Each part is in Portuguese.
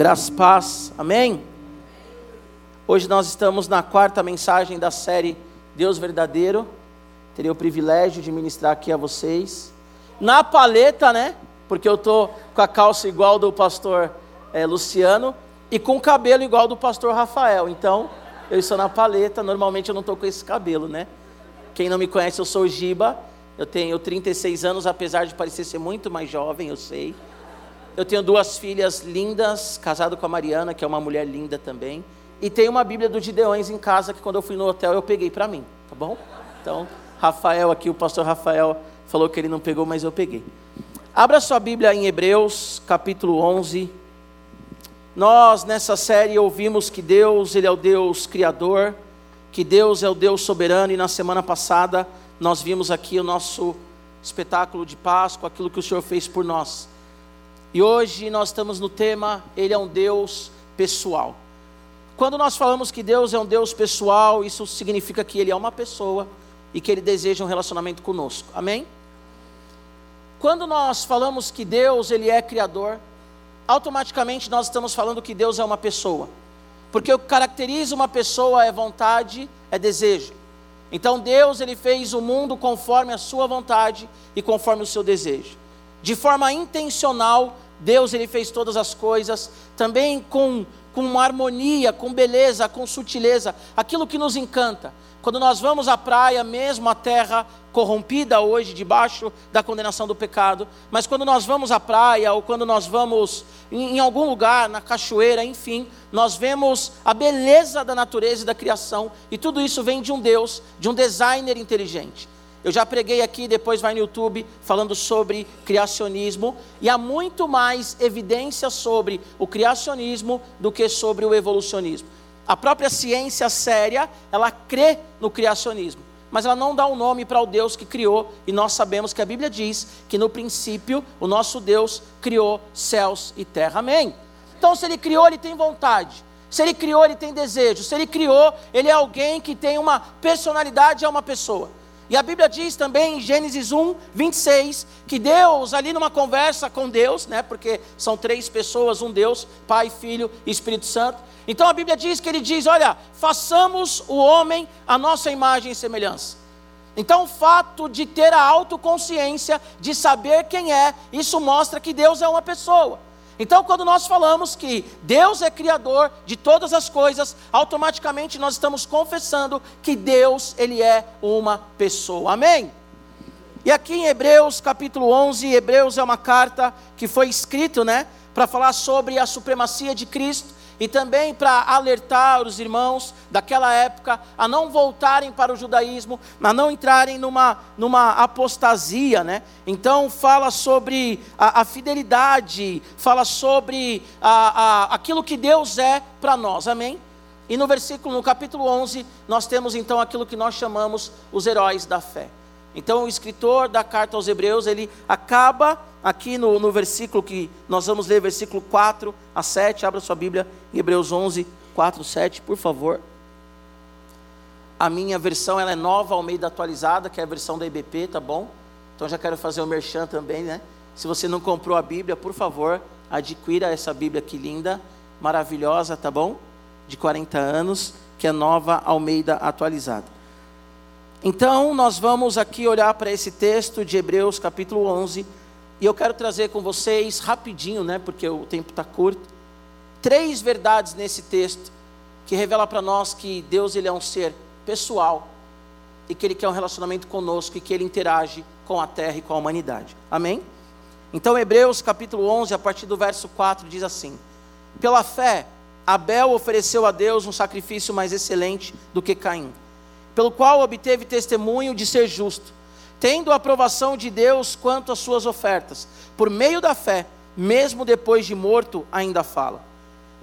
Graças, paz, amém? Hoje nós estamos na quarta mensagem da série Deus Verdadeiro. Terei o privilégio de ministrar aqui a vocês. Na paleta, né? Porque eu tô com a calça igual do pastor é, Luciano e com o cabelo igual do pastor Rafael. Então, eu estou na paleta. Normalmente eu não estou com esse cabelo, né? Quem não me conhece, eu sou Giba. Eu tenho 36 anos, apesar de parecer ser muito mais jovem, eu sei. Eu tenho duas filhas lindas, casado com a Mariana, que é uma mulher linda também. E tenho uma Bíblia do Gideões em casa, que quando eu fui no hotel eu peguei para mim, tá bom? Então, Rafael aqui, o pastor Rafael, falou que ele não pegou, mas eu peguei. Abra sua Bíblia em Hebreus, capítulo 11. Nós, nessa série, ouvimos que Deus, Ele é o Deus Criador, que Deus é o Deus soberano, e na semana passada nós vimos aqui o nosso espetáculo de Páscoa, aquilo que o Senhor fez por nós. E hoje nós estamos no tema Ele é um Deus pessoal. Quando nós falamos que Deus é um Deus pessoal, isso significa que Ele é uma pessoa e que Ele deseja um relacionamento conosco. Amém? Quando nós falamos que Deus Ele é Criador, automaticamente nós estamos falando que Deus é uma pessoa. Porque o que caracteriza uma pessoa é vontade, é desejo. Então Deus Ele fez o mundo conforme a sua vontade e conforme o seu desejo de forma intencional, Deus ele fez todas as coisas, também com, com harmonia, com beleza, com sutileza, aquilo que nos encanta. Quando nós vamos à praia, mesmo a terra corrompida hoje, debaixo da condenação do pecado, mas quando nós vamos à praia, ou quando nós vamos em, em algum lugar, na cachoeira, enfim, nós vemos a beleza da natureza e da criação, e tudo isso vem de um Deus, de um designer inteligente. Eu já preguei aqui, depois vai no YouTube, falando sobre criacionismo, e há muito mais evidência sobre o criacionismo do que sobre o evolucionismo. A própria ciência séria, ela crê no criacionismo, mas ela não dá um nome para o Deus que criou, e nós sabemos que a Bíblia diz que no princípio o nosso Deus criou céus e terra. Amém? Então, se ele criou, ele tem vontade. Se ele criou, ele tem desejo. Se ele criou, ele é alguém que tem uma personalidade, é uma pessoa. E a Bíblia diz também em Gênesis 1, 26, que Deus, ali numa conversa com Deus, né, porque são três pessoas, um Deus, Pai, Filho e Espírito Santo. Então a Bíblia diz que ele diz: Olha, façamos o homem a nossa imagem e semelhança. Então o fato de ter a autoconsciência, de saber quem é, isso mostra que Deus é uma pessoa. Então, quando nós falamos que Deus é criador de todas as coisas, automaticamente nós estamos confessando que Deus, ele é uma pessoa. Amém? E aqui em Hebreus, capítulo 11, Hebreus é uma carta que foi escrita, né, para falar sobre a supremacia de Cristo e também para alertar os irmãos daquela época a não voltarem para o judaísmo, a não entrarem numa, numa apostasia, né? Então fala sobre a, a fidelidade, fala sobre a, a, aquilo que Deus é para nós, amém? E no versículo, no capítulo 11, nós temos então aquilo que nós chamamos os heróis da fé. Então o escritor da carta aos Hebreus, ele acaba aqui no, no versículo que nós vamos ler, versículo 4 a 7, abra sua Bíblia em Hebreus 11, 4, 7, por favor. A minha versão ela é nova, ao meio da atualizada, que é a versão da IBP, tá bom? Então já quero fazer o merchan também, né? Se você não comprou a Bíblia, por favor, adquira essa Bíblia aqui linda, maravilhosa, tá bom? De 40 anos, que é nova, ao meio da atualizada. Então, nós vamos aqui olhar para esse texto de Hebreus, capítulo 11, e eu quero trazer com vocês rapidinho, né, porque o tempo está curto, três verdades nesse texto que revela para nós que Deus ele é um ser pessoal e que ele quer um relacionamento conosco e que ele interage com a terra e com a humanidade. Amém? Então, Hebreus capítulo 11, a partir do verso 4, diz assim: Pela fé, Abel ofereceu a Deus um sacrifício mais excelente do que Caim, pelo qual obteve testemunho de ser justo tendo a aprovação de Deus quanto às suas ofertas. Por meio da fé, mesmo depois de morto, ainda fala.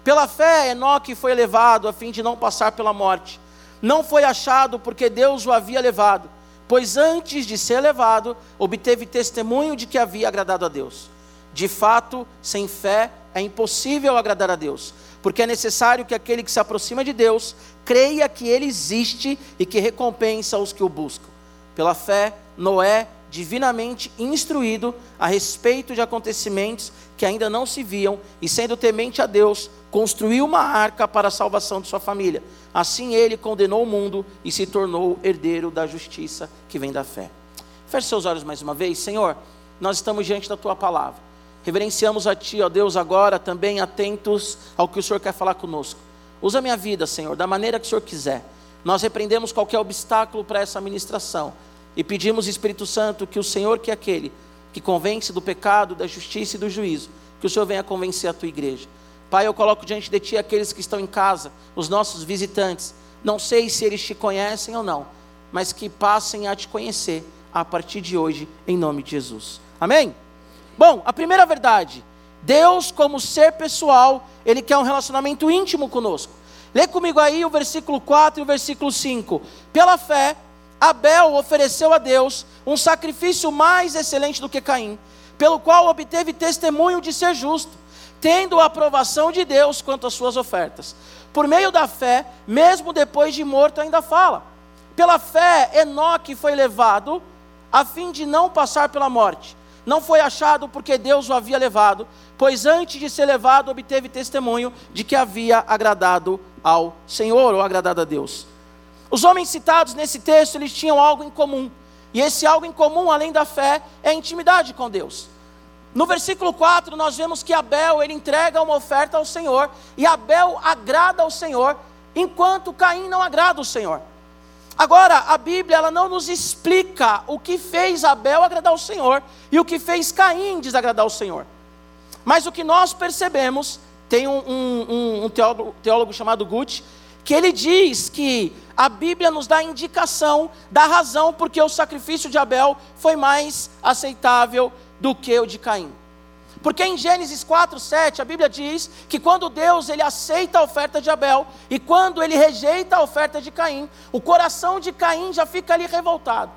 Pela fé, Enoque foi levado a fim de não passar pela morte. Não foi achado porque Deus o havia levado, pois antes de ser levado, obteve testemunho de que havia agradado a Deus. De fato, sem fé é impossível agradar a Deus, porque é necessário que aquele que se aproxima de Deus creia que ele existe e que recompensa os que o buscam. Pela fé, Noé, divinamente instruído a respeito de acontecimentos que ainda não se viam, e sendo temente a Deus, construiu uma arca para a salvação de sua família. Assim ele condenou o mundo e se tornou herdeiro da justiça que vem da fé. Feche seus olhos mais uma vez, Senhor. Nós estamos diante da tua palavra. Reverenciamos a ti, ó Deus, agora também atentos ao que o Senhor quer falar conosco. Usa minha vida, Senhor, da maneira que o Senhor quiser. Nós repreendemos qualquer obstáculo para essa ministração e pedimos, Espírito Santo, que o Senhor, que é aquele que convence do pecado, da justiça e do juízo, que o Senhor venha convencer a tua igreja. Pai, eu coloco diante de ti aqueles que estão em casa, os nossos visitantes. Não sei se eles te conhecem ou não, mas que passem a te conhecer a partir de hoje, em nome de Jesus. Amém? Bom, a primeira verdade, Deus, como ser pessoal, Ele quer um relacionamento íntimo conosco. Lê comigo aí o versículo 4 e o versículo 5. Pela fé, Abel ofereceu a Deus um sacrifício mais excelente do que Caim, pelo qual obteve testemunho de ser justo, tendo a aprovação de Deus quanto às suas ofertas. Por meio da fé, mesmo depois de morto, ainda fala. Pela fé, Enoque foi levado a fim de não passar pela morte. Não foi achado porque Deus o havia levado, pois antes de ser levado obteve testemunho de que havia agradado ao Senhor ou agradado a Deus. Os homens citados nesse texto, eles tinham algo em comum. E esse algo em comum, além da fé, é a intimidade com Deus. No versículo 4, nós vemos que Abel, ele entrega uma oferta ao Senhor, e Abel agrada ao Senhor, enquanto Caim não agrada ao Senhor. Agora, a Bíblia ela não nos explica o que fez Abel agradar ao Senhor e o que fez Caim desagradar ao Senhor. Mas o que nós percebemos, tem um, um, um teólogo, teólogo chamado Gutt, que ele diz que a Bíblia nos dá indicação da razão porque o sacrifício de Abel foi mais aceitável do que o de Caim. Porque em Gênesis 4, 7, a Bíblia diz que quando Deus ele aceita a oferta de Abel e quando ele rejeita a oferta de Caim, o coração de Caim já fica ali revoltado.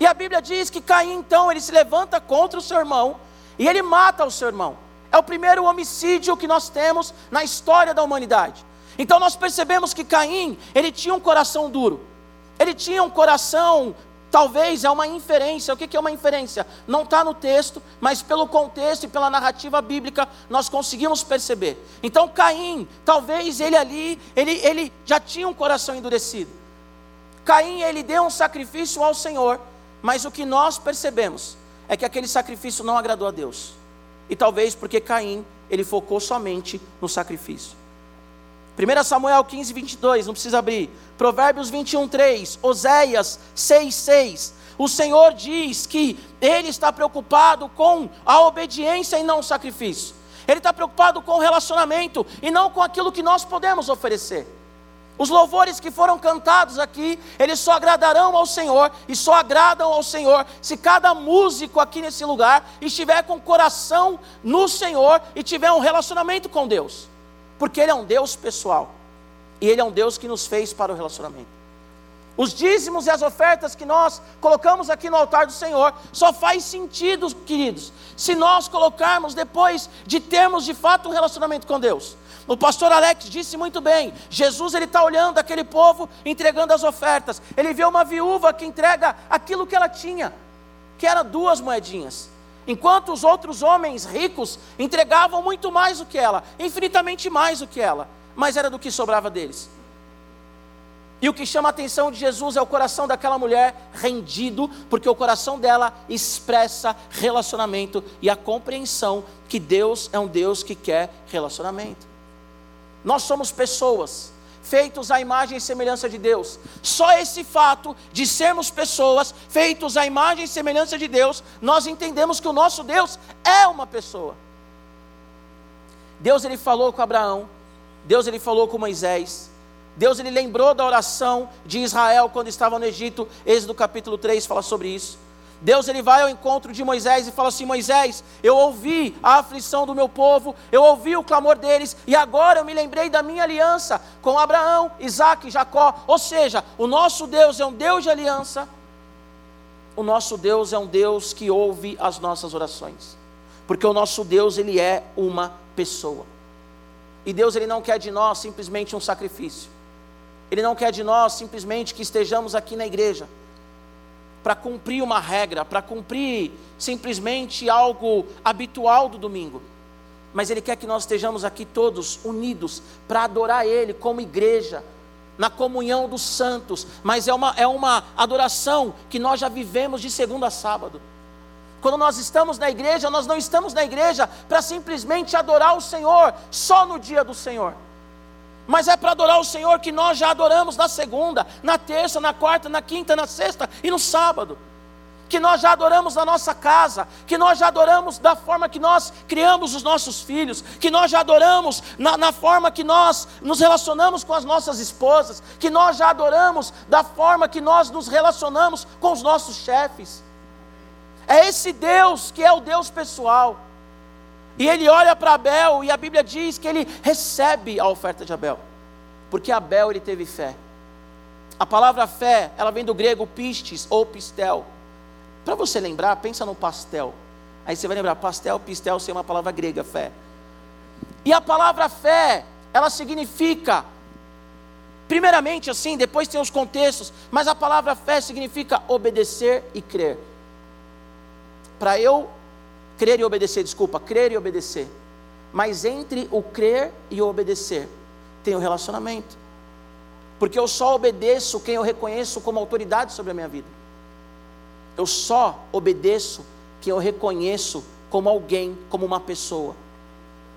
E a Bíblia diz que Caim então ele se levanta contra o seu irmão e ele mata o seu irmão. É o primeiro homicídio que nós temos na história da humanidade. Então nós percebemos que Caim, ele tinha um coração duro. Ele tinha um coração Talvez é uma inferência. O que é uma inferência? Não está no texto, mas pelo contexto e pela narrativa bíblica nós conseguimos perceber. Então Caim, talvez ele ali, ele, ele já tinha um coração endurecido. Caim, ele deu um sacrifício ao Senhor, mas o que nós percebemos é que aquele sacrifício não agradou a Deus. E talvez porque Caim, ele focou somente no sacrifício. 1 Samuel 15, 22, não precisa abrir. Provérbios 21, 3. Oséias 6, 6. O Senhor diz que Ele está preocupado com a obediência e não o sacrifício. Ele está preocupado com o relacionamento e não com aquilo que nós podemos oferecer. Os louvores que foram cantados aqui, eles só agradarão ao Senhor e só agradam ao Senhor se cada músico aqui nesse lugar estiver com o coração no Senhor e tiver um relacionamento com Deus porque Ele é um Deus pessoal. E Ele é um Deus que nos fez para o relacionamento. Os dízimos e as ofertas que nós colocamos aqui no altar do Senhor só faz sentido, queridos, se nós colocarmos depois de termos de fato um relacionamento com Deus. O pastor Alex disse muito bem: Jesus ele está olhando aquele povo entregando as ofertas. Ele vê uma viúva que entrega aquilo que ela tinha, que era duas moedinhas enquanto os outros homens ricos entregavam muito mais do que ela, infinitamente mais do que ela, mas era do que sobrava deles. E o que chama a atenção de Jesus é o coração daquela mulher rendido, porque o coração dela expressa relacionamento e a compreensão que Deus é um Deus que quer relacionamento. Nós somos pessoas feitos à imagem e semelhança de Deus. Só esse fato de sermos pessoas feitos à imagem e semelhança de Deus, nós entendemos que o nosso Deus é uma pessoa. Deus ele falou com Abraão, Deus ele falou com Moisés, Deus ele lembrou da oração de Israel quando estava no Egito, Êxodo capítulo 3 fala sobre isso. Deus ele vai ao encontro de Moisés e fala assim: Moisés, eu ouvi a aflição do meu povo, eu ouvi o clamor deles, e agora eu me lembrei da minha aliança com Abraão, Isaac e Jacó. Ou seja, o nosso Deus é um Deus de aliança, o nosso Deus é um Deus que ouve as nossas orações, porque o nosso Deus ele é uma pessoa, e Deus ele não quer de nós simplesmente um sacrifício, Ele não quer de nós simplesmente que estejamos aqui na igreja. Para cumprir uma regra, para cumprir simplesmente algo habitual do domingo. Mas Ele quer que nós estejamos aqui todos unidos para adorar Ele como igreja, na comunhão dos santos. Mas é uma, é uma adoração que nós já vivemos de segunda a sábado. Quando nós estamos na igreja, nós não estamos na igreja para simplesmente adorar o Senhor só no dia do Senhor. Mas é para adorar o Senhor que nós já adoramos na segunda, na terça, na quarta, na quinta, na sexta e no sábado. Que nós já adoramos na nossa casa, que nós já adoramos da forma que nós criamos os nossos filhos, que nós já adoramos na, na forma que nós nos relacionamos com as nossas esposas, que nós já adoramos da forma que nós nos relacionamos com os nossos chefes. É esse Deus que é o Deus pessoal. E ele olha para Abel e a Bíblia diz que ele recebe a oferta de Abel. Porque Abel ele teve fé. A palavra fé, ela vem do grego pistes ou pistel. Para você lembrar, pensa no pastel. Aí você vai lembrar, pastel, pistel, ser uma palavra grega, fé. E a palavra fé, ela significa, primeiramente assim, depois tem os contextos, mas a palavra fé significa obedecer e crer para eu crer e obedecer, desculpa, crer e obedecer. Mas entre o crer e o obedecer tem o relacionamento. Porque eu só obedeço quem eu reconheço como autoridade sobre a minha vida. Eu só obedeço quem eu reconheço como alguém, como uma pessoa.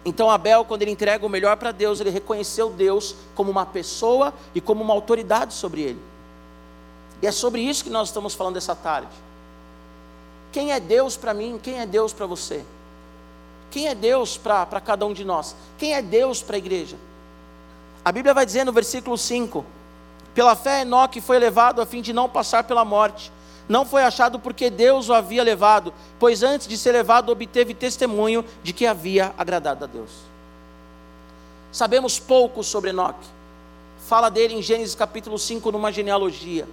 Então Abel, quando ele entrega o melhor para Deus, ele reconheceu Deus como uma pessoa e como uma autoridade sobre ele. E é sobre isso que nós estamos falando essa tarde. Quem é Deus para mim? Quem é Deus para você? Quem é Deus para cada um de nós? Quem é Deus para a igreja? A Bíblia vai dizer no versículo 5: Pela fé Enoque foi levado a fim de não passar pela morte. Não foi achado porque Deus o havia levado, pois antes de ser levado obteve testemunho de que havia agradado a Deus. Sabemos pouco sobre Enoque. Fala dele em Gênesis capítulo 5 numa genealogia.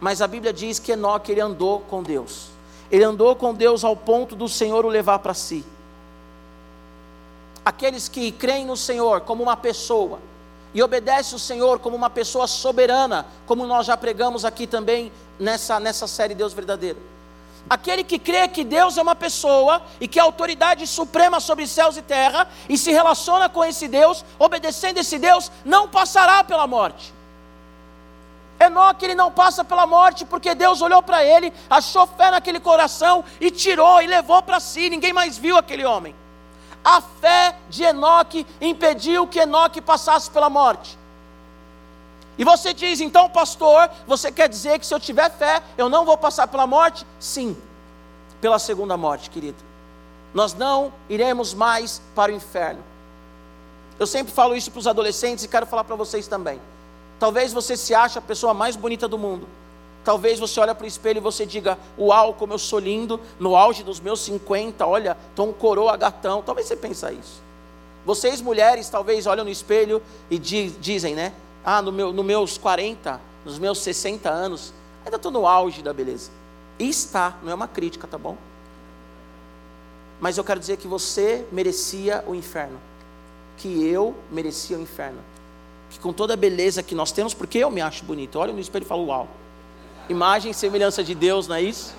Mas a Bíblia diz que Enoque ele andou com Deus. Ele andou com Deus ao ponto do Senhor o levar para si. Aqueles que creem no Senhor como uma pessoa e obedecem o Senhor como uma pessoa soberana, como nós já pregamos aqui também nessa, nessa série Deus Verdadeiro. Aquele que crê que Deus é uma pessoa e que é autoridade suprema sobre céus e terra e se relaciona com esse Deus, obedecendo esse Deus, não passará pela morte. Enoque ele não passa pela morte porque Deus olhou para ele, achou fé naquele coração e tirou e levou para si. Ninguém mais viu aquele homem. A fé de Enoque impediu que Enoque passasse pela morte. E você diz, então, pastor, você quer dizer que se eu tiver fé, eu não vou passar pela morte? Sim, pela segunda morte, querido. Nós não iremos mais para o inferno. Eu sempre falo isso para os adolescentes e quero falar para vocês também. Talvez você se ache a pessoa mais bonita do mundo. Talvez você olhe para o espelho e você diga: Uau, como eu sou lindo, no auge dos meus 50, olha, estou um coroa gatão. Talvez você pense isso. Vocês, mulheres, talvez olham no espelho e dizem, né? Ah, no meu, nos meus 40, nos meus 60 anos, ainda estou no auge da beleza. E está, não é uma crítica, tá bom? Mas eu quero dizer que você merecia o inferno. Que eu merecia o inferno que com toda a beleza que nós temos, porque eu me acho bonito, olha no espelho e falo, uau, imagem e semelhança de Deus, não é isso?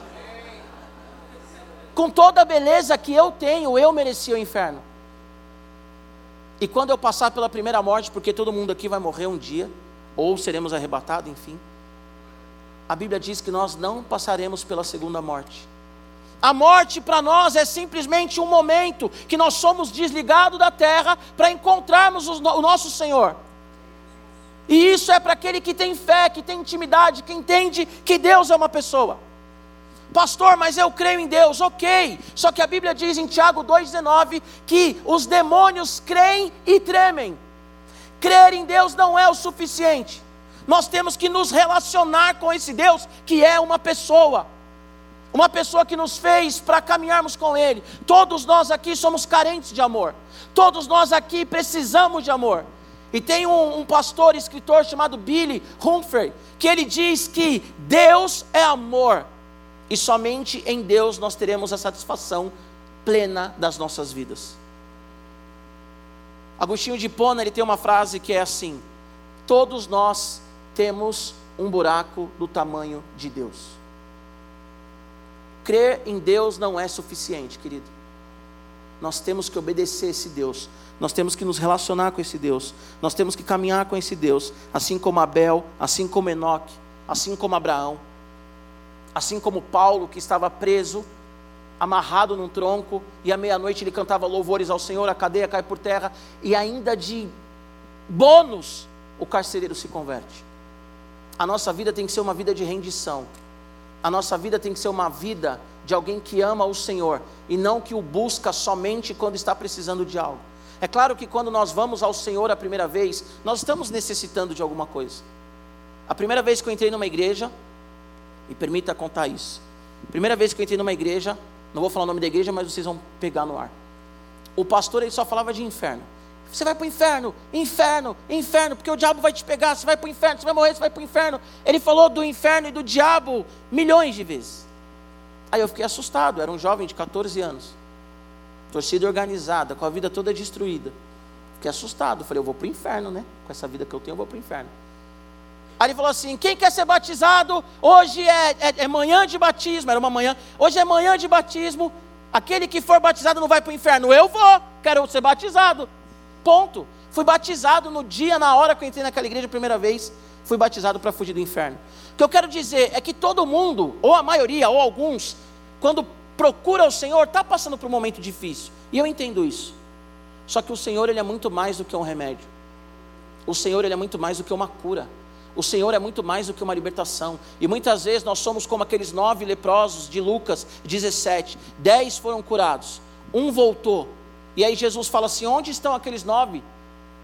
Com toda a beleza que eu tenho, eu merecia o inferno. E quando eu passar pela primeira morte, porque todo mundo aqui vai morrer um dia, ou seremos arrebatados, enfim. A Bíblia diz que nós não passaremos pela segunda morte. A morte para nós é simplesmente um momento que nós somos desligados da terra para encontrarmos o nosso Senhor. E isso é para aquele que tem fé, que tem intimidade, que entende que Deus é uma pessoa. Pastor, mas eu creio em Deus, ok. Só que a Bíblia diz em Tiago 2,19 que os demônios creem e tremem. Crer em Deus não é o suficiente. Nós temos que nos relacionar com esse Deus que é uma pessoa. Uma pessoa que nos fez para caminharmos com Ele. Todos nós aqui somos carentes de amor. Todos nós aqui precisamos de amor. E tem um, um pastor, escritor chamado Billy Humphrey, que ele diz que Deus é amor, e somente em Deus nós teremos a satisfação plena das nossas vidas. Agostinho de Pona ele tem uma frase que é assim: Todos nós temos um buraco do tamanho de Deus. crer em Deus não é suficiente, querido. Nós temos que obedecer esse Deus. Nós temos que nos relacionar com esse Deus. Nós temos que caminhar com esse Deus, assim como Abel, assim como Enoque, assim como Abraão, assim como Paulo que estava preso, amarrado num tronco, e à meia-noite ele cantava louvores ao Senhor, a cadeia cai por terra, e ainda de bônus o carcereiro se converte. A nossa vida tem que ser uma vida de rendição. A nossa vida tem que ser uma vida de alguém que ama o Senhor e não que o busca somente quando está precisando de algo. É claro que quando nós vamos ao Senhor a primeira vez, nós estamos necessitando de alguma coisa. A primeira vez que eu entrei numa igreja, me permita contar isso. Primeira vez que eu entrei numa igreja, não vou falar o nome da igreja, mas vocês vão pegar no ar. O pastor ele só falava de inferno. Você vai para o inferno, inferno, inferno, porque o diabo vai te pegar, você vai para o inferno, você vai morrer, você vai para o inferno. Ele falou do inferno e do diabo milhões de vezes. Aí eu fiquei assustado, era um jovem de 14 anos, torcida organizada, com a vida toda destruída. Fiquei assustado, falei, eu vou para o inferno, né? Com essa vida que eu tenho, eu vou para o inferno. Aí ele falou assim: quem quer ser batizado? Hoje é, é, é manhã de batismo, era uma manhã, hoje é manhã de batismo. Aquele que for batizado não vai para o inferno, eu vou, quero ser batizado. Ponto. Fui batizado no dia, na hora que eu entrei naquela igreja a primeira vez, fui batizado para fugir do inferno. O que eu quero dizer é que todo mundo, ou a maioria, ou alguns, quando procura o Senhor, está passando por um momento difícil. E eu entendo isso. Só que o Senhor, Ele é muito mais do que um remédio. O Senhor, Ele é muito mais do que uma cura. O Senhor é muito mais do que uma libertação. E muitas vezes nós somos como aqueles nove leprosos de Lucas 17. Dez foram curados, um voltou, e aí Jesus fala assim: onde estão aqueles nove?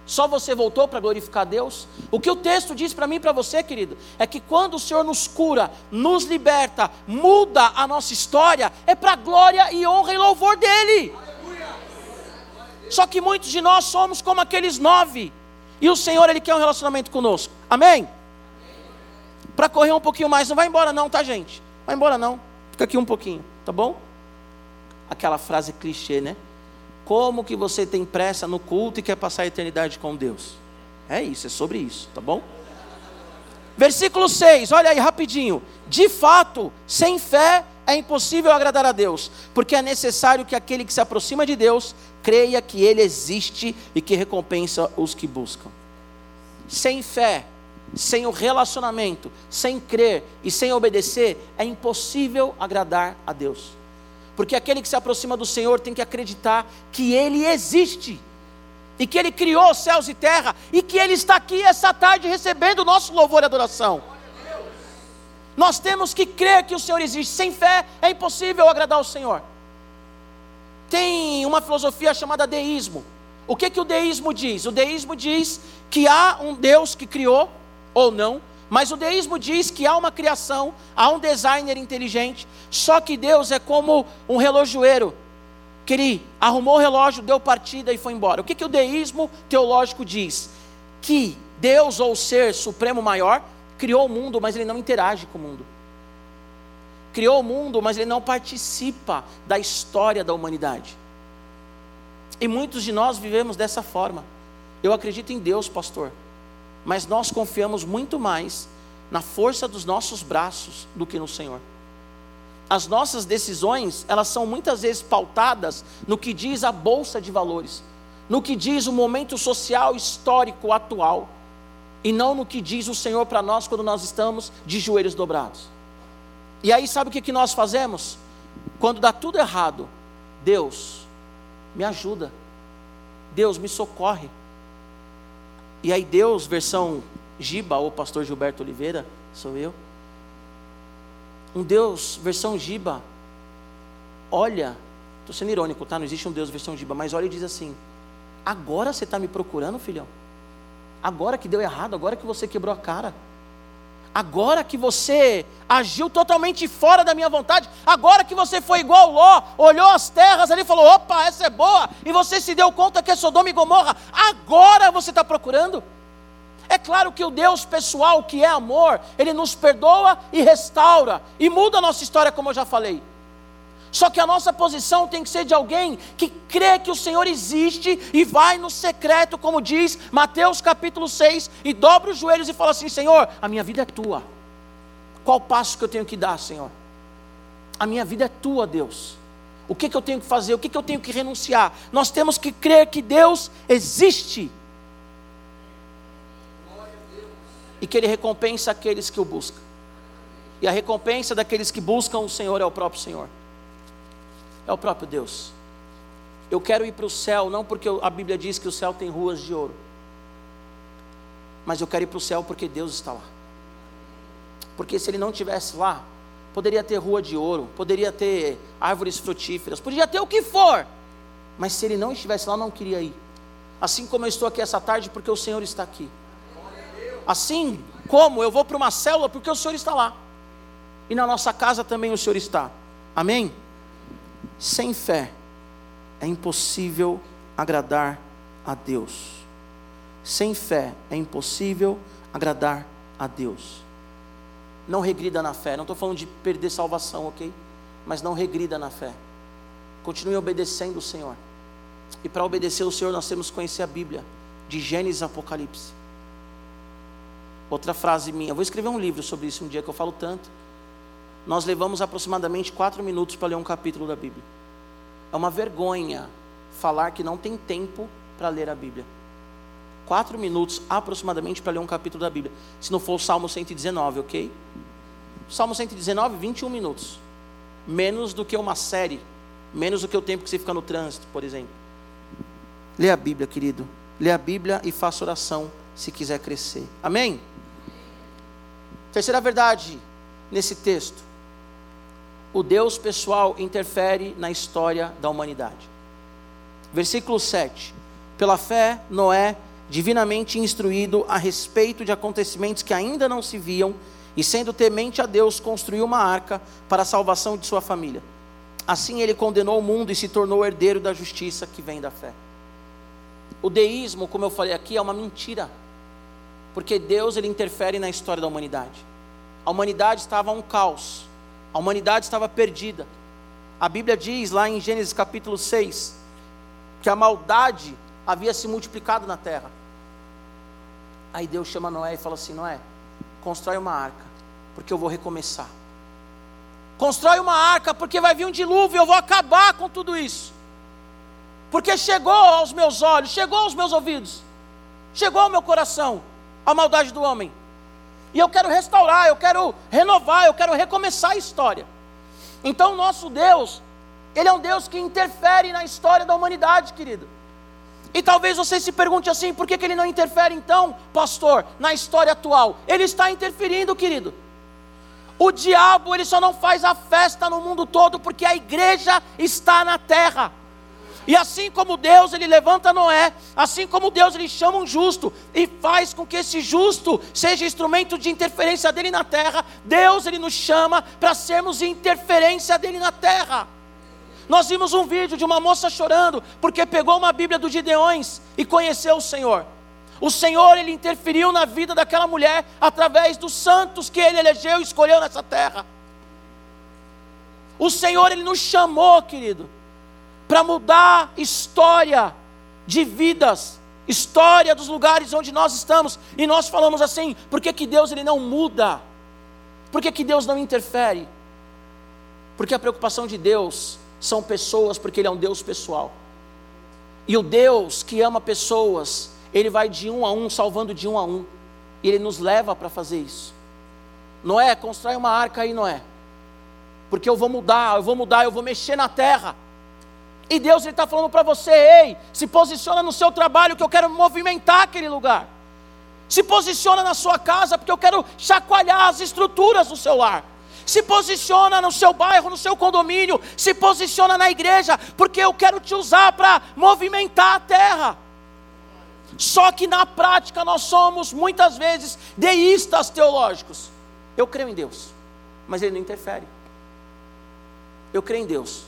Só você voltou para glorificar Deus? O que o texto diz para mim e para você, querido, é que quando o Senhor nos cura, nos liberta, muda a nossa história, é para glória e honra e louvor dEle. Só que muitos de nós somos como aqueles nove, e o Senhor, Ele quer um relacionamento conosco. Amém? Para correr um pouquinho mais, não vai embora, não, tá, gente? Vai embora, não. Fica aqui um pouquinho, tá bom? Aquela frase clichê, né? Como que você tem pressa no culto e quer passar a eternidade com Deus? É isso, é sobre isso, tá bom? Versículo 6, olha aí rapidinho. De fato, sem fé é impossível agradar a Deus, porque é necessário que aquele que se aproxima de Deus creia que Ele existe e que recompensa os que buscam. Sem fé, sem o relacionamento, sem crer e sem obedecer, é impossível agradar a Deus porque aquele que se aproxima do Senhor tem que acreditar que Ele existe, e que Ele criou céus e terra, e que Ele está aqui essa tarde recebendo o nosso louvor e adoração. Nós temos que crer que o Senhor existe, sem fé é impossível agradar ao Senhor. Tem uma filosofia chamada deísmo. O que, que o deísmo diz? O deísmo diz que há um Deus que criou, ou não, mas o deísmo diz que há uma criação, há um designer inteligente, só que Deus é como um relojoeiro, que ele arrumou o relógio, deu partida e foi embora. O que, que o deísmo teológico diz? Que Deus, ou o ser supremo maior, criou o mundo, mas ele não interage com o mundo. Criou o mundo, mas ele não participa da história da humanidade. E muitos de nós vivemos dessa forma. Eu acredito em Deus, pastor mas nós confiamos muito mais na força dos nossos braços do que no Senhor. As nossas decisões, elas são muitas vezes pautadas no que diz a bolsa de valores, no que diz o momento social histórico atual, e não no que diz o Senhor para nós quando nós estamos de joelhos dobrados. E aí, sabe o que, que nós fazemos? Quando dá tudo errado, Deus, me ajuda, Deus, me socorre. E aí Deus, versão Giba, ou pastor Gilberto Oliveira, sou eu. Um Deus, versão Giba, olha, estou sendo irônico, tá? Não existe um Deus, versão Giba, mas olha e diz assim: agora você está me procurando, filhão? Agora que deu errado, agora que você quebrou a cara. Agora que você agiu totalmente fora da minha vontade, agora que você foi igual Ló, olhou as terras ali e falou: opa, essa é boa, e você se deu conta que é Sodoma e Gomorra, agora você está procurando? É claro que o Deus pessoal, que é amor, ele nos perdoa e restaura, e muda a nossa história, como eu já falei. Só que a nossa posição tem que ser de alguém que crê que o Senhor existe e vai no secreto, como diz Mateus capítulo 6, e dobra os joelhos e fala assim: Senhor, a minha vida é tua. Qual passo que eu tenho que dar, Senhor? A minha vida é tua, Deus. O que, que eu tenho que fazer? O que, que eu tenho que renunciar? Nós temos que crer que Deus existe. E que Ele recompensa aqueles que o buscam. E a recompensa daqueles que buscam o Senhor é o próprio Senhor. É o próprio Deus. Eu quero ir para o céu, não porque a Bíblia diz que o céu tem ruas de ouro. Mas eu quero ir para o céu porque Deus está lá. Porque se Ele não estivesse lá, poderia ter rua de ouro, poderia ter árvores frutíferas, poderia ter o que for. Mas se Ele não estivesse lá, eu não queria ir. Assim como eu estou aqui essa tarde, porque o Senhor está aqui. Assim como eu vou para uma célula, porque o Senhor está lá e na nossa casa também o Senhor está. Amém? Sem fé é impossível agradar a Deus. Sem fé é impossível agradar a Deus. Não regrida na fé. Não estou falando de perder salvação, ok? Mas não regrida na fé. Continue obedecendo o Senhor. E para obedecer o Senhor, nós temos que conhecer a Bíblia, de Gênesis a Apocalipse. Outra frase minha. Vou escrever um livro sobre isso um dia que eu falo tanto nós levamos aproximadamente quatro minutos para ler um capítulo da Bíblia. É uma vergonha falar que não tem tempo para ler a Bíblia. Quatro minutos aproximadamente para ler um capítulo da Bíblia. Se não for o Salmo 119, ok? Salmo 119, 21 minutos. Menos do que uma série. Menos do que o tempo que você fica no trânsito, por exemplo. Lê a Bíblia, querido. Lê a Bíblia e faça oração se quiser crescer. Amém? Terceira verdade nesse texto o Deus pessoal interfere na história da humanidade. Versículo 7. Pela fé, Noé, divinamente instruído a respeito de acontecimentos que ainda não se viam, e sendo temente a Deus, construiu uma arca para a salvação de sua família. Assim ele condenou o mundo e se tornou herdeiro da justiça que vem da fé. O deísmo, como eu falei aqui, é uma mentira. Porque Deus ele interfere na história da humanidade. A humanidade estava um caos. A humanidade estava perdida. A Bíblia diz lá em Gênesis capítulo 6 que a maldade havia se multiplicado na terra. Aí Deus chama Noé e fala assim: Noé, constrói uma arca, porque eu vou recomeçar. Constrói uma arca, porque vai vir um dilúvio, eu vou acabar com tudo isso. Porque chegou aos meus olhos, chegou aos meus ouvidos, chegou ao meu coração a maldade do homem. E eu quero restaurar, eu quero renovar, eu quero recomeçar a história. Então, o nosso Deus, Ele é um Deus que interfere na história da humanidade, querido. E talvez você se pergunte assim: por que, que Ele não interfere então, pastor, na história atual? Ele está interferindo, querido. O diabo, ele só não faz a festa no mundo todo porque a igreja está na terra. E assim como Deus ele levanta Noé, assim como Deus ele chama um justo e faz com que esse justo seja instrumento de interferência dele na terra, Deus ele nos chama para sermos interferência dele na terra. Nós vimos um vídeo de uma moça chorando porque pegou uma Bíblia do Gideões e conheceu o Senhor. O Senhor ele interferiu na vida daquela mulher através dos santos que ele elegeu e escolheu nessa terra. O Senhor ele nos chamou, querido para mudar história de vidas, história dos lugares onde nós estamos. E nós falamos assim: por que, que Deus ele não muda? Por que, que Deus não interfere? Porque a preocupação de Deus são pessoas, porque Ele é um Deus pessoal. E o Deus que ama pessoas, Ele vai de um a um, salvando de um a um. E Ele nos leva para fazer isso. Noé, constrói uma arca aí, Noé. Porque eu vou mudar, eu vou mudar, eu vou mexer na terra. E Deus está falando para você: ei, se posiciona no seu trabalho, que eu quero movimentar aquele lugar. Se posiciona na sua casa, porque eu quero chacoalhar as estruturas do seu lar. Se posiciona no seu bairro, no seu condomínio. Se posiciona na igreja, porque eu quero te usar para movimentar a terra. Só que na prática nós somos muitas vezes deístas teológicos. Eu creio em Deus, mas Ele não interfere. Eu creio em Deus,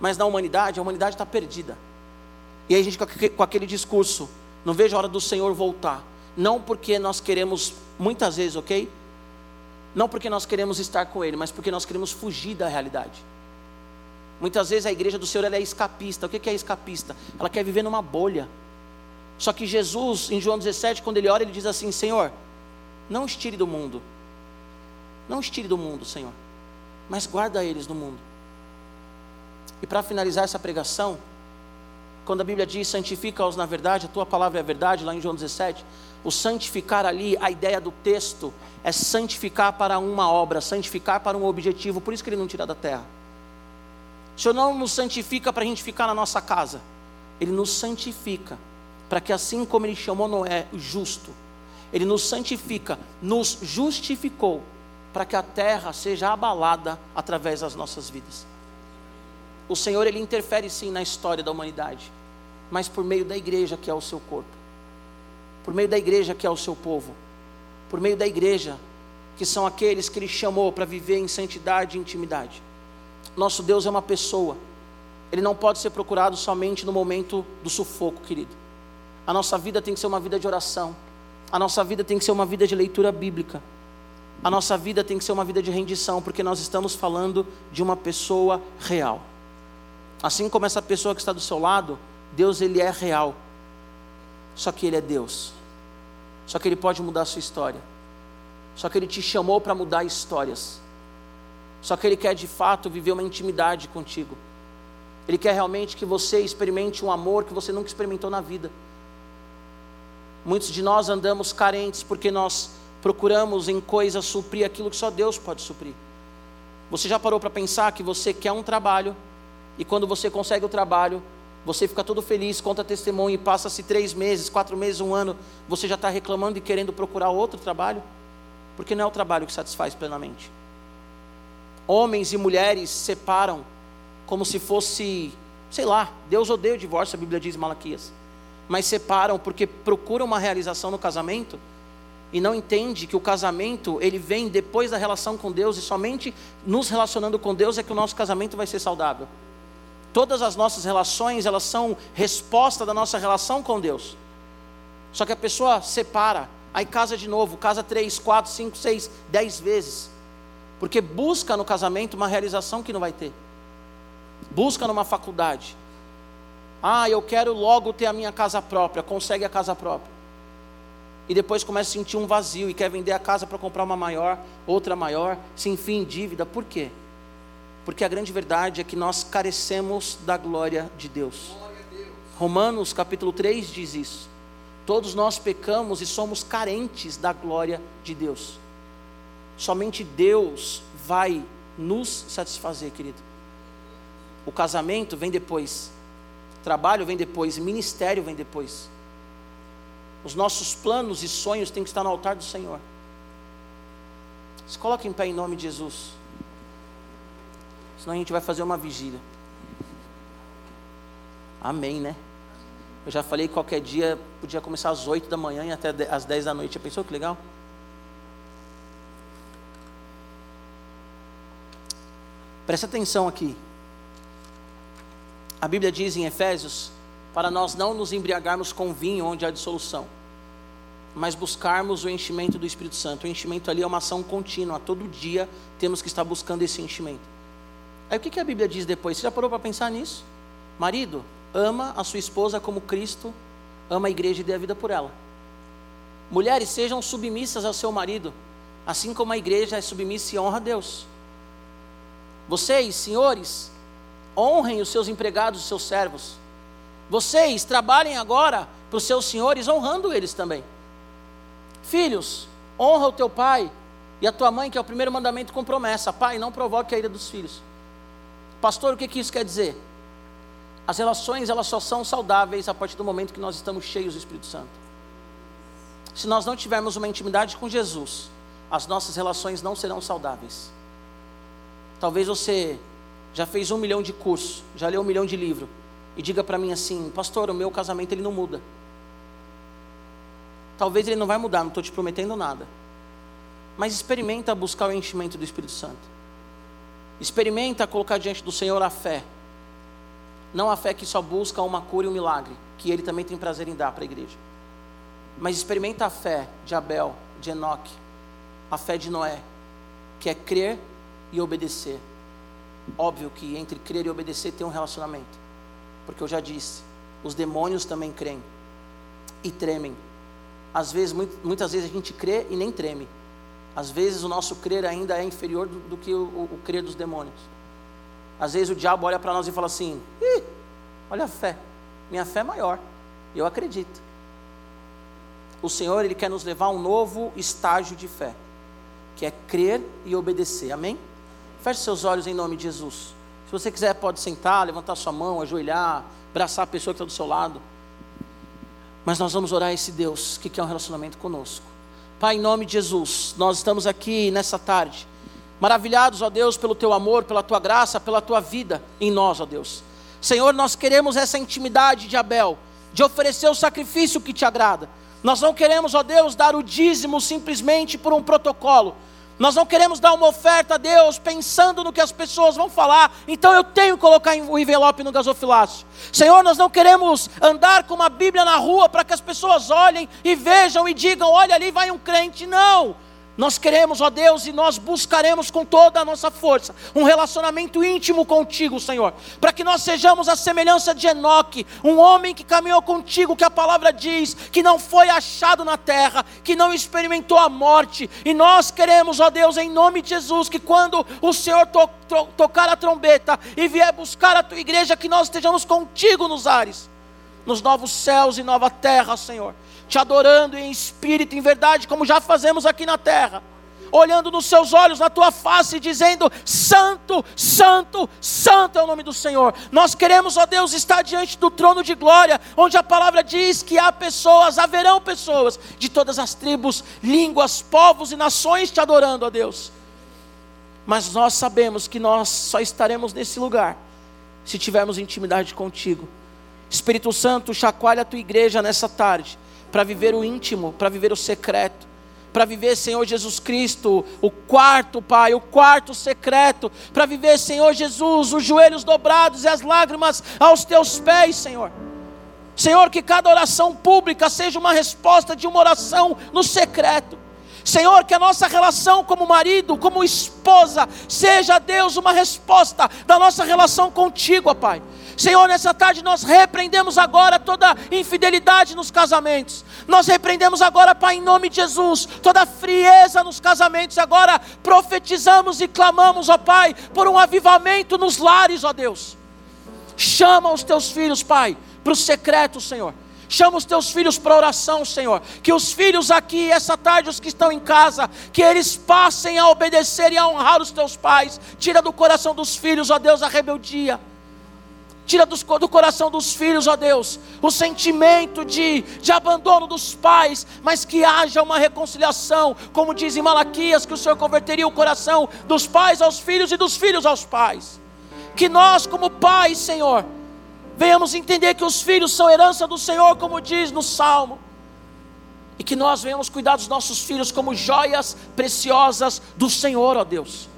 mas na humanidade, a humanidade está perdida. E aí a gente com aquele discurso, não vejo a hora do Senhor voltar. Não porque nós queremos, muitas vezes, ok? Não porque nós queremos estar com Ele, mas porque nós queremos fugir da realidade. Muitas vezes a igreja do Senhor é escapista. O que é escapista? Ela quer viver numa bolha. Só que Jesus, em João 17, quando ele ora, ele diz assim: Senhor, não estire do mundo. Não estire do mundo, Senhor. mas guarda eles no mundo. E para finalizar essa pregação, quando a Bíblia diz santifica-os na verdade, a tua palavra é a verdade, lá em João 17, o santificar ali, a ideia do texto é santificar para uma obra, santificar para um objetivo, por isso que ele não tira da terra. O Senhor não nos santifica para a gente ficar na nossa casa, Ele nos santifica para que assim como Ele chamou Noé justo, Ele nos santifica, nos justificou para que a terra seja abalada através das nossas vidas. O Senhor ele interfere sim na história da humanidade, mas por meio da igreja que é o seu corpo por meio da igreja que é o seu povo, por meio da igreja que são aqueles que Ele chamou para viver em santidade e intimidade. Nosso Deus é uma pessoa, Ele não pode ser procurado somente no momento do sufoco, querido. A nossa vida tem que ser uma vida de oração, a nossa vida tem que ser uma vida de leitura bíblica, a nossa vida tem que ser uma vida de rendição, porque nós estamos falando de uma pessoa real. Assim como essa pessoa que está do seu lado, Deus ele é real. Só que ele é Deus. Só que Ele pode mudar a sua história. Só que Ele te chamou para mudar histórias. Só que Ele quer de fato viver uma intimidade contigo. Ele quer realmente que você experimente um amor que você nunca experimentou na vida. Muitos de nós andamos carentes porque nós procuramos em coisas suprir aquilo que só Deus pode suprir. Você já parou para pensar que você quer um trabalho e quando você consegue o trabalho, você fica todo feliz, conta testemunho e passa-se três meses, quatro meses, um ano, você já está reclamando e querendo procurar outro trabalho? Porque não é o trabalho que satisfaz plenamente. Homens e mulheres separam como se fosse, sei lá, Deus odeia o divórcio, a Bíblia diz em Malaquias. Mas separam porque procuram uma realização no casamento e não entende que o casamento ele vem depois da relação com Deus e somente nos relacionando com Deus é que o nosso casamento vai ser saudável. Todas as nossas relações, elas são resposta da nossa relação com Deus. Só que a pessoa separa, aí casa de novo, casa três, quatro, cinco, seis, dez vezes. Porque busca no casamento uma realização que não vai ter. Busca numa faculdade. Ah, eu quero logo ter a minha casa própria, consegue a casa própria. E depois começa a sentir um vazio e quer vender a casa para comprar uma maior, outra maior, se enfia em dívida. Por quê? Porque a grande verdade é que nós carecemos da glória de Deus. Romanos capítulo 3 diz isso. Todos nós pecamos e somos carentes da glória de Deus. Somente Deus vai nos satisfazer, querido. O casamento vem depois, trabalho vem depois, ministério vem depois. Os nossos planos e sonhos têm que estar no altar do Senhor. Se coloque em pé em nome de Jesus senão a gente vai fazer uma vigília. Amém, né? Eu já falei que qualquer dia podia começar às 8 da manhã e até às 10 da noite. Já pensou que legal? Presta atenção aqui. A Bíblia diz em Efésios: para nós não nos embriagarmos com vinho onde há dissolução, mas buscarmos o enchimento do Espírito Santo. O enchimento ali é uma ação contínua, todo dia temos que estar buscando esse enchimento. Aí o que, a Bíblia diz depois? Você já parou para pensar nisso? Marido, ama a sua esposa como Cristo ama a igreja e dê a vida por ela. Mulheres, sejam submissas ao seu marido, assim como a igreja é submissa e honra a Deus. Vocês, senhores, honrem os seus empregados, os seus servos. Vocês trabalhem agora para os seus senhores, honrando eles também. Filhos, honra o teu pai e a tua mãe, que é o primeiro mandamento com promessa. Pai, não provoque a ira dos filhos. Pastor, o que, que isso quer dizer? As relações elas só são saudáveis a partir do momento que nós estamos cheios do Espírito Santo. Se nós não tivermos uma intimidade com Jesus, as nossas relações não serão saudáveis. Talvez você já fez um milhão de cursos, já leu um milhão de livros, e diga para mim assim, pastor, o meu casamento ele não muda. Talvez ele não vai mudar, não estou te prometendo nada. Mas experimenta buscar o enchimento do Espírito Santo. Experimenta colocar diante do Senhor a fé. Não a fé que só busca uma cura e um milagre, que Ele também tem prazer em dar para a igreja. Mas experimenta a fé de Abel, de Enoque, a fé de Noé, que é crer e obedecer. Óbvio que entre crer e obedecer tem um relacionamento, porque eu já disse, os demônios também creem e tremem. Às vezes, muitas vezes a gente crê e nem treme. Às vezes o nosso crer ainda é inferior do, do que o, o, crer dos demônios. Às vezes o diabo olha para nós e fala assim: Ih, olha a fé, minha fé é maior, eu acredito. O Senhor, Ele quer nos levar a um novo estágio de fé, que é crer e obedecer, amém? Feche seus olhos em nome de Jesus. Se você quiser, pode sentar, levantar sua mão, ajoelhar, abraçar a pessoa que está do seu lado. Mas nós vamos orar a esse Deus que quer um relacionamento conosco. Pai, em nome de Jesus, nós estamos aqui nessa tarde, maravilhados, ó Deus, pelo teu amor, pela tua graça, pela tua vida em nós, ó Deus. Senhor, nós queremos essa intimidade de Abel, de oferecer o sacrifício que te agrada. Nós não queremos, ó Deus, dar o dízimo simplesmente por um protocolo, nós não queremos dar uma oferta a Deus pensando no que as pessoas vão falar, então eu tenho que colocar o envelope no gasofilácio. Senhor, nós não queremos andar com uma Bíblia na rua para que as pessoas olhem e vejam e digam: olha ali vai um crente. Não. Nós queremos, ó Deus, e nós buscaremos com toda a nossa força um relacionamento íntimo contigo, Senhor, para que nós sejamos a semelhança de Enoque, um homem que caminhou contigo, que a palavra diz que não foi achado na terra, que não experimentou a morte, e nós queremos, ó Deus, em nome de Jesus, que quando o Senhor to to tocar a trombeta e vier buscar a tua igreja, que nós estejamos contigo nos ares, nos novos céus e nova terra, Senhor te adorando em espírito em verdade, como já fazemos aqui na terra, olhando nos seus olhos, na tua face, dizendo: Santo, Santo, Santo é o nome do Senhor. Nós queremos, ó Deus, estar diante do trono de glória, onde a palavra diz que há pessoas, haverão pessoas de todas as tribos, línguas, povos e nações te adorando, ó Deus. Mas nós sabemos que nós só estaremos nesse lugar se tivermos intimidade contigo. Espírito Santo, chacoalha a tua igreja nessa tarde para viver o íntimo, para viver o secreto, para viver, Senhor Jesus Cristo, o quarto, Pai, o quarto secreto, para viver, Senhor Jesus, os joelhos dobrados e as lágrimas aos teus pés, Senhor. Senhor, que cada oração pública seja uma resposta de uma oração no secreto. Senhor, que a nossa relação como marido, como esposa, seja, Deus, uma resposta da nossa relação contigo, Pai. Senhor, nessa tarde nós repreendemos agora toda infidelidade nos casamentos. Nós repreendemos agora, Pai, em nome de Jesus, toda frieza nos casamentos. Agora profetizamos e clamamos, ó Pai, por um avivamento nos lares, ó Deus. Chama os teus filhos, Pai, para o secreto, Senhor. Chama os teus filhos para oração, Senhor. Que os filhos aqui, essa tarde, os que estão em casa, que eles passem a obedecer e a honrar os teus pais. Tira do coração dos filhos, ó Deus, a rebeldia. Tira do coração dos filhos, ó Deus, o sentimento de, de abandono dos pais, mas que haja uma reconciliação, como diz em Malaquias, que o Senhor converteria o coração dos pais aos filhos e dos filhos aos pais. Que nós, como pais, Senhor, venhamos entender que os filhos são herança do Senhor, como diz no Salmo, e que nós venhamos cuidar dos nossos filhos como joias preciosas do Senhor, ó Deus.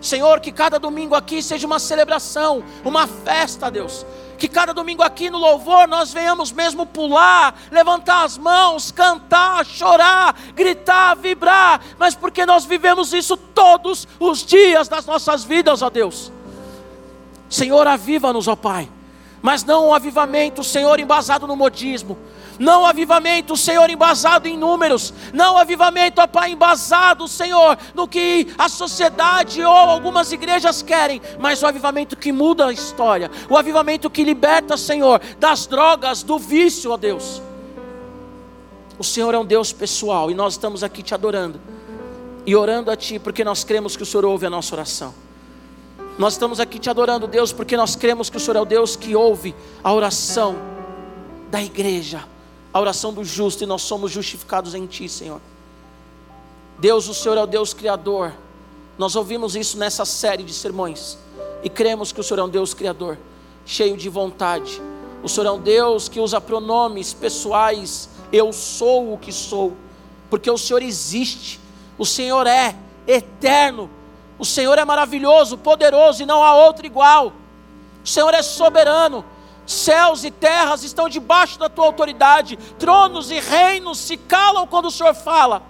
Senhor, que cada domingo aqui seja uma celebração, uma festa, Deus. Que cada domingo aqui no louvor nós venhamos mesmo pular, levantar as mãos, cantar, chorar, gritar, vibrar, mas porque nós vivemos isso todos os dias das nossas vidas, ó Deus. Senhor, aviva-nos, ó Pai, mas não um avivamento, Senhor, embasado no modismo, não avivamento, Senhor, embasado em números, não avivamento, ó Pai, embasado, Senhor, no que a sociedade ou algumas igrejas querem, mas o avivamento que muda a história, o avivamento que liberta, Senhor, das drogas, do vício, ó Deus. O Senhor é um Deus pessoal e nós estamos aqui te adorando e orando a Ti, porque nós cremos que o Senhor ouve a nossa oração. Nós estamos aqui te adorando, Deus, porque nós cremos que o Senhor é o Deus que ouve a oração da igreja a oração do justo e nós somos justificados em Ti, Senhor. Deus, o Senhor é o Deus Criador. Nós ouvimos isso nessa série de sermões e cremos que o Senhor é um Deus Criador, cheio de vontade. O Senhor é um Deus que usa pronomes pessoais. Eu sou o que sou, porque o Senhor existe. O Senhor é eterno. O Senhor é maravilhoso, poderoso e não há outro igual. O Senhor é soberano. Céus e terras estão debaixo da tua autoridade, tronos e reinos se calam quando o Senhor fala.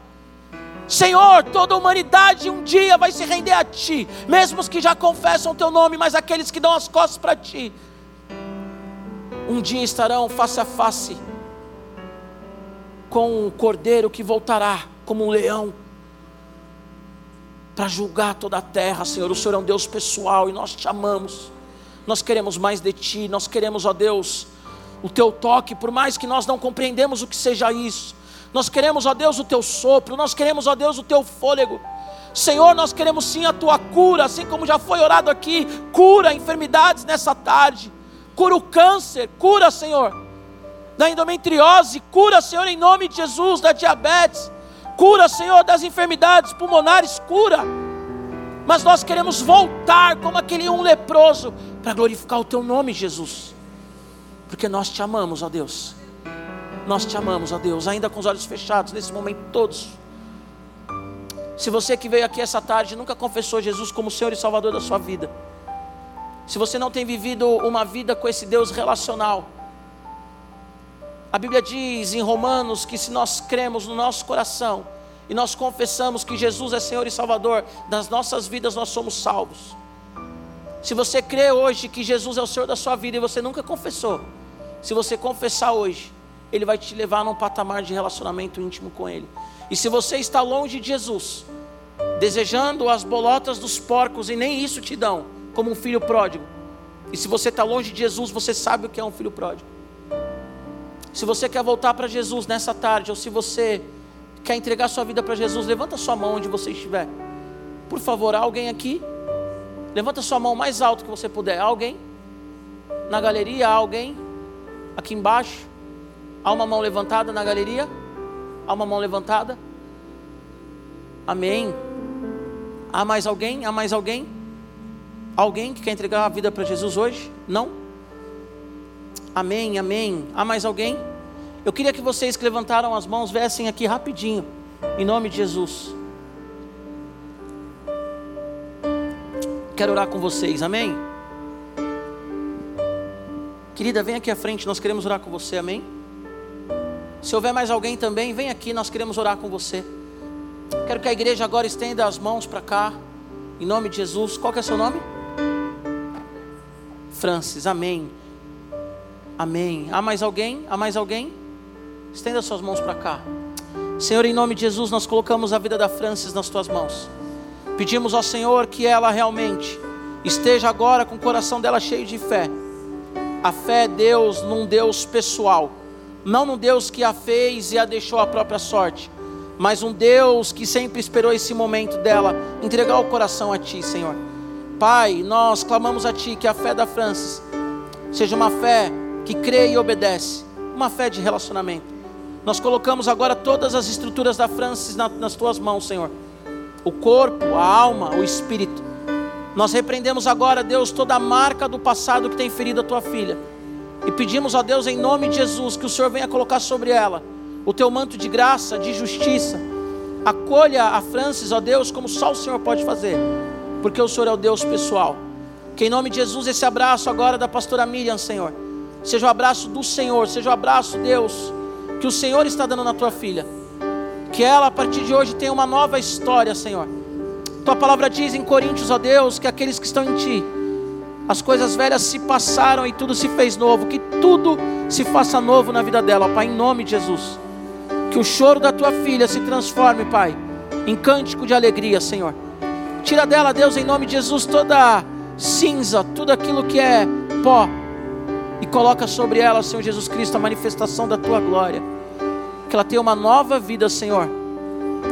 Senhor, toda a humanidade um dia vai se render a Ti, mesmo os que já confessam o Teu nome, mas aqueles que dão as costas para Ti, um dia estarão face a face com o cordeiro que voltará como um leão. para julgar toda a terra, Senhor. O Senhor é um Deus pessoal e nós te amamos. Nós queremos mais de Ti, nós queremos, ó Deus, o Teu toque, por mais que nós não compreendemos o que seja isso. Nós queremos, ó Deus, o Teu sopro, nós queremos, ó Deus, o Teu fôlego. Senhor, nós queremos sim a Tua cura, assim como já foi orado aqui. Cura enfermidades nessa tarde, cura o câncer, cura, Senhor, da endometriose, cura, Senhor, em nome de Jesus, da diabetes Cura, Senhor, das enfermidades pulmonares, cura. Mas nós queremos voltar como aquele um leproso para glorificar o teu nome, Jesus. Porque nós te amamos, ó Deus. Nós te amamos, ó Deus, ainda com os olhos fechados nesse momento todos. Se você que veio aqui essa tarde nunca confessou Jesus como Senhor e Salvador da sua vida, se você não tem vivido uma vida com esse Deus relacional, a Bíblia diz em Romanos que se nós cremos no nosso coração e nós confessamos que Jesus é Senhor e Salvador das nossas vidas, nós somos salvos. Se você crê hoje que Jesus é o Senhor da sua vida e você nunca confessou, se você confessar hoje, Ele vai te levar num patamar de relacionamento íntimo com Ele. E se você está longe de Jesus, desejando as bolotas dos porcos e nem isso te dão, como um filho pródigo, e se você está longe de Jesus, você sabe o que é um filho pródigo. Se você quer voltar para Jesus nessa tarde, ou se você quer entregar sua vida para Jesus, levanta sua mão onde você estiver. Por favor, alguém aqui? Levanta sua mão mais alto que você puder. Alguém? Na galeria, alguém? Aqui embaixo? Há uma mão levantada na galeria? Há uma mão levantada? Amém. Há mais alguém? Há mais alguém? Alguém que quer entregar a vida para Jesus hoje? Não? Amém, amém. Há mais alguém? Eu queria que vocês que levantaram as mãos viessem aqui rapidinho, em nome de Jesus. Quero orar com vocês, amém? Querida, vem aqui à frente, nós queremos orar com você, amém? Se houver mais alguém também, vem aqui, nós queremos orar com você. Quero que a igreja agora estenda as mãos para cá, em nome de Jesus. Qual que é seu nome? Francis, amém. Amém. Há mais alguém? Há mais alguém? Estenda suas mãos para cá. Senhor, em nome de Jesus, nós colocamos a vida da Francis nas tuas mãos. Pedimos ao Senhor que ela realmente esteja agora com o coração dela cheio de fé. A fé é Deus num Deus pessoal, não num Deus que a fez e a deixou à própria sorte, mas um Deus que sempre esperou esse momento dela entregar o coração a Ti, Senhor. Pai, nós clamamos a Ti que a fé da Francis seja uma fé que crê e obedece, uma fé de relacionamento. Nós colocamos agora todas as estruturas da Francis nas tuas mãos, Senhor. O corpo, a alma, o espírito. Nós repreendemos agora, Deus, toda a marca do passado que tem ferido a tua filha. E pedimos a Deus, em nome de Jesus, que o Senhor venha colocar sobre ela o teu manto de graça, de justiça. Acolha a Francis, ó Deus, como só o Senhor pode fazer, porque o Senhor é o Deus pessoal. Que em nome de Jesus, esse abraço agora da pastora Miriam, Senhor seja o abraço do Senhor, seja o abraço, Deus, que o Senhor está dando na tua filha. Que ela, a partir de hoje, tenha uma nova história, Senhor. Tua palavra diz em Coríntios, ó Deus, que aqueles que estão em ti, as coisas velhas se passaram e tudo se fez novo. Que tudo se faça novo na vida dela, Pai, em nome de Jesus. Que o choro da tua filha se transforme, Pai, em cântico de alegria, Senhor. Tira dela, Deus, em nome de Jesus, toda cinza, tudo aquilo que é pó coloca sobre ela, Senhor Jesus Cristo, a manifestação da tua glória. Que ela tenha uma nova vida, Senhor.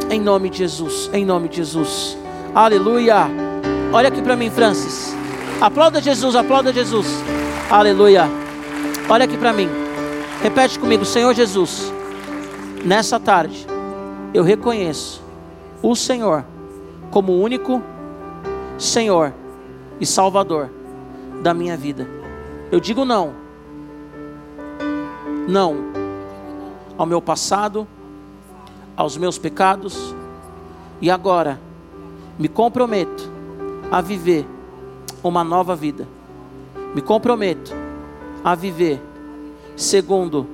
Em nome de Jesus, em nome de Jesus. Aleluia. Olha aqui para mim, Francis. Aplauda Jesus, aplauda Jesus. Aleluia. Olha aqui para mim. Repete comigo, Senhor Jesus. Nessa tarde, eu reconheço o Senhor como o único Senhor e Salvador da minha vida. Eu digo não. Não ao meu passado, aos meus pecados, e agora me comprometo a viver uma nova vida. Me comprometo a viver segundo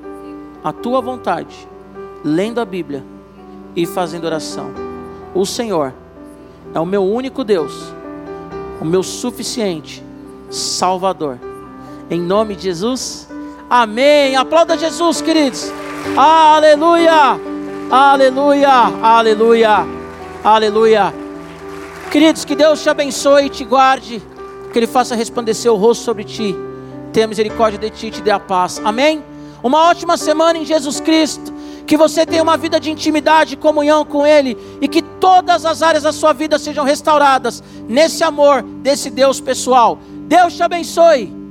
a tua vontade, lendo a Bíblia e fazendo oração. O Senhor é o meu único Deus, o meu suficiente Salvador em nome de Jesus. Amém. Aplauda Jesus, queridos. Aleluia. Aleluia. Aleluia. Aleluia. Queridos, que Deus te abençoe e te guarde, que Ele faça resplandecer o rosto sobre ti, tenha misericórdia de ti e te dê a paz. Amém? Uma ótima semana em Jesus Cristo. Que você tenha uma vida de intimidade, comunhão com Ele e que todas as áreas da sua vida sejam restauradas nesse amor desse Deus pessoal. Deus te abençoe.